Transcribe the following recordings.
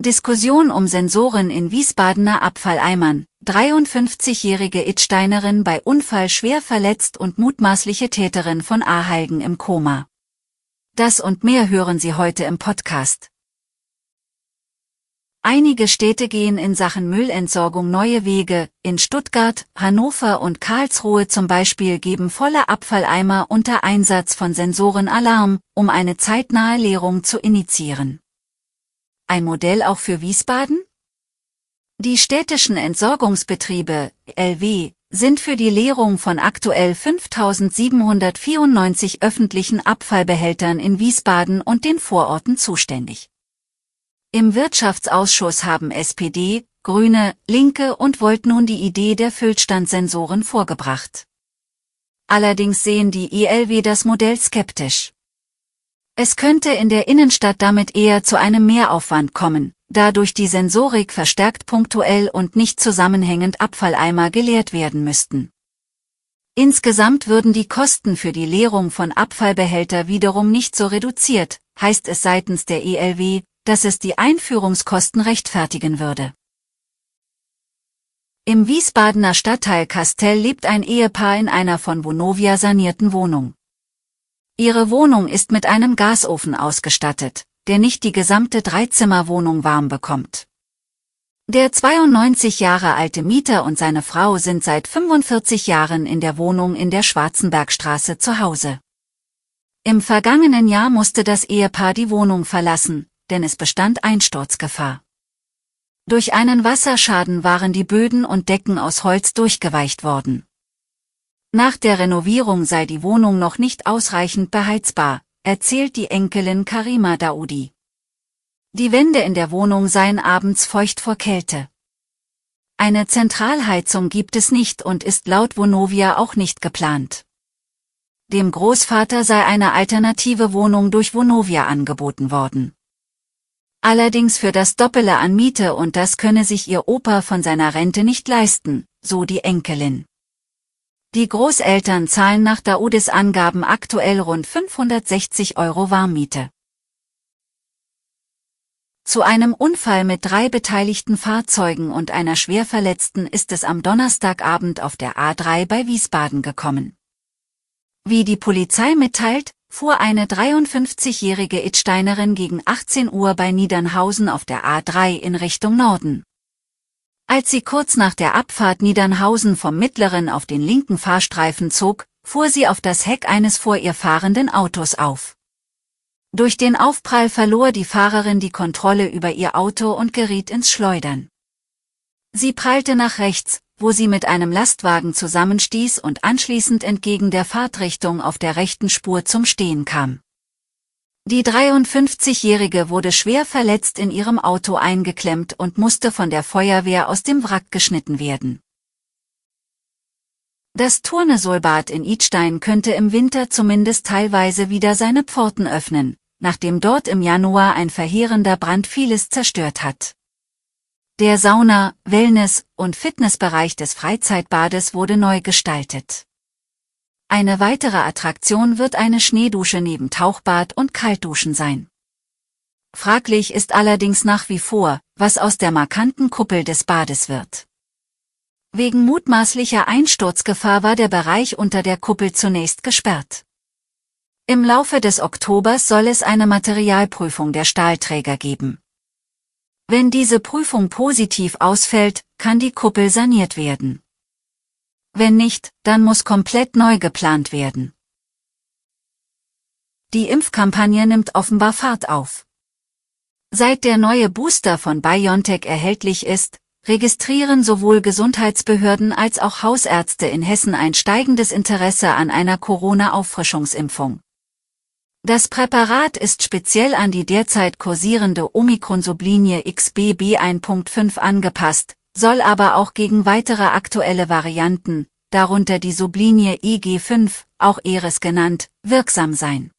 Diskussion um Sensoren in Wiesbadener Abfalleimern. 53-jährige Itsteinerin bei Unfall schwer verletzt und mutmaßliche Täterin von Ahalgen im Koma. Das und mehr hören Sie heute im Podcast. Einige Städte gehen in Sachen Müllentsorgung neue Wege. In Stuttgart, Hannover und Karlsruhe zum Beispiel geben volle Abfalleimer unter Einsatz von Sensoren Alarm, um eine zeitnahe Leerung zu initiieren. Ein Modell auch für Wiesbaden? Die städtischen Entsorgungsbetriebe, LW, sind für die Leerung von aktuell 5794 öffentlichen Abfallbehältern in Wiesbaden und den Vororten zuständig. Im Wirtschaftsausschuss haben SPD, Grüne, Linke und Volt nun die Idee der Füllstandsensoren vorgebracht. Allerdings sehen die ILW das Modell skeptisch. Es könnte in der Innenstadt damit eher zu einem Mehraufwand kommen, da durch die Sensorik verstärkt punktuell und nicht zusammenhängend Abfalleimer geleert werden müssten. Insgesamt würden die Kosten für die Leerung von Abfallbehälter wiederum nicht so reduziert, heißt es seitens der ELW, dass es die Einführungskosten rechtfertigen würde. Im Wiesbadener Stadtteil Kastell lebt ein Ehepaar in einer von Vonovia sanierten Wohnung. Ihre Wohnung ist mit einem Gasofen ausgestattet, der nicht die gesamte Dreizimmerwohnung warm bekommt. Der 92 Jahre alte Mieter und seine Frau sind seit 45 Jahren in der Wohnung in der Schwarzenbergstraße zu Hause. Im vergangenen Jahr musste das Ehepaar die Wohnung verlassen, denn es bestand Einsturzgefahr. Durch einen Wasserschaden waren die Böden und Decken aus Holz durchgeweicht worden. Nach der Renovierung sei die Wohnung noch nicht ausreichend beheizbar, erzählt die Enkelin Karima Daoudi. Die Wände in der Wohnung seien abends feucht vor Kälte. Eine Zentralheizung gibt es nicht und ist laut Vonovia auch nicht geplant. Dem Großvater sei eine alternative Wohnung durch Vonovia angeboten worden. Allerdings für das Doppele an Miete und das könne sich ihr Opa von seiner Rente nicht leisten, so die Enkelin. Die Großeltern zahlen nach Daoudis Angaben aktuell rund 560 Euro Warmmiete. Zu einem Unfall mit drei beteiligten Fahrzeugen und einer Schwerverletzten ist es am Donnerstagabend auf der A3 bei Wiesbaden gekommen. Wie die Polizei mitteilt, fuhr eine 53-jährige Itsteinerin gegen 18 Uhr bei Niedernhausen auf der A3 in Richtung Norden. Als sie kurz nach der Abfahrt Niedernhausen vom mittleren auf den linken Fahrstreifen zog, fuhr sie auf das Heck eines vor ihr fahrenden Autos auf. Durch den Aufprall verlor die Fahrerin die Kontrolle über ihr Auto und geriet ins Schleudern. Sie prallte nach rechts, wo sie mit einem Lastwagen zusammenstieß und anschließend entgegen der Fahrtrichtung auf der rechten Spur zum Stehen kam. Die 53-Jährige wurde schwer verletzt in ihrem Auto eingeklemmt und musste von der Feuerwehr aus dem Wrack geschnitten werden. Das Turnesolbad in Idstein könnte im Winter zumindest teilweise wieder seine Pforten öffnen, nachdem dort im Januar ein verheerender Brand vieles zerstört hat. Der Sauna, Wellness- und Fitnessbereich des Freizeitbades wurde neu gestaltet. Eine weitere Attraktion wird eine Schneedusche neben Tauchbad und Kaltduschen sein. Fraglich ist allerdings nach wie vor, was aus der markanten Kuppel des Bades wird. Wegen mutmaßlicher Einsturzgefahr war der Bereich unter der Kuppel zunächst gesperrt. Im Laufe des Oktobers soll es eine Materialprüfung der Stahlträger geben. Wenn diese Prüfung positiv ausfällt, kann die Kuppel saniert werden. Wenn nicht, dann muss komplett neu geplant werden. Die Impfkampagne nimmt offenbar Fahrt auf. Seit der neue Booster von BioNTech erhältlich ist, registrieren sowohl Gesundheitsbehörden als auch Hausärzte in Hessen ein steigendes Interesse an einer Corona-Auffrischungsimpfung. Das Präparat ist speziell an die derzeit kursierende Omikron-Sublinie XBB 1.5 angepasst, soll aber auch gegen weitere aktuelle Varianten, darunter die Sublinie IG5, auch Eris genannt, wirksam sein.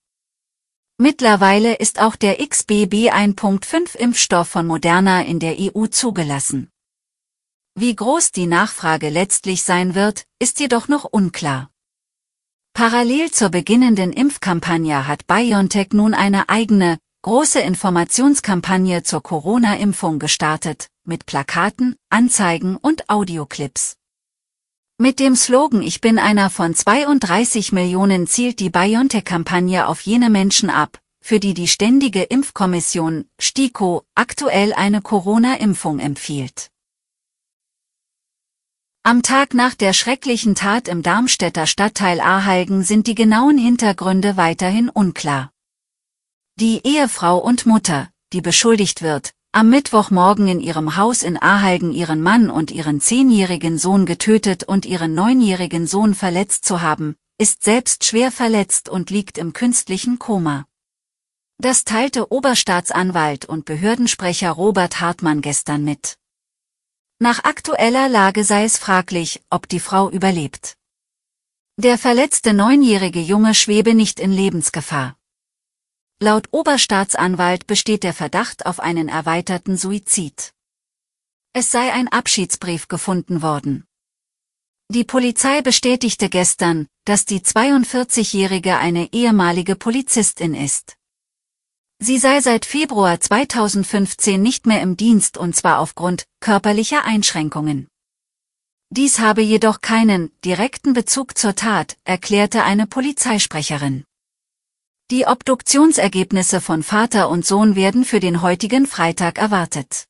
Mittlerweile ist auch der XBB 1.5 Impfstoff von Moderna in der EU zugelassen. Wie groß die Nachfrage letztlich sein wird, ist jedoch noch unklar. Parallel zur beginnenden Impfkampagne hat BioNTech nun eine eigene, große Informationskampagne zur Corona-Impfung gestartet, mit Plakaten, Anzeigen und Audioclips. Mit dem Slogan Ich bin einer von 32 Millionen zielt die BioNTech-Kampagne auf jene Menschen ab, für die die Ständige Impfkommission, STIKO, aktuell eine Corona-Impfung empfiehlt. Am Tag nach der schrecklichen Tat im Darmstädter Stadtteil Ahalgen sind die genauen Hintergründe weiterhin unklar. Die Ehefrau und Mutter, die beschuldigt wird, am Mittwochmorgen in ihrem Haus in Ahalgen ihren Mann und ihren zehnjährigen Sohn getötet und ihren neunjährigen Sohn verletzt zu haben, ist selbst schwer verletzt und liegt im künstlichen Koma. Das teilte Oberstaatsanwalt und Behördensprecher Robert Hartmann gestern mit. Nach aktueller Lage sei es fraglich, ob die Frau überlebt. Der verletzte neunjährige Junge schwebe nicht in Lebensgefahr. Laut Oberstaatsanwalt besteht der Verdacht auf einen erweiterten Suizid. Es sei ein Abschiedsbrief gefunden worden. Die Polizei bestätigte gestern, dass die 42-Jährige eine ehemalige Polizistin ist. Sie sei seit Februar 2015 nicht mehr im Dienst und zwar aufgrund körperlicher Einschränkungen. Dies habe jedoch keinen direkten Bezug zur Tat, erklärte eine Polizeisprecherin. Die Obduktionsergebnisse von Vater und Sohn werden für den heutigen Freitag erwartet.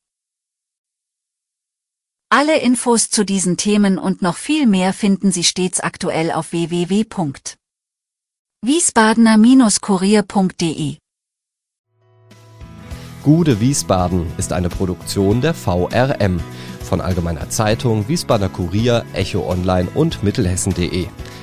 Alle Infos zu diesen Themen und noch viel mehr finden Sie stets aktuell auf www.wiesbadener-kurier.de. Gude Wiesbaden ist eine Produktion der VRM von Allgemeiner Zeitung, Wiesbadener Kurier, Echo Online und Mittelhessen.de.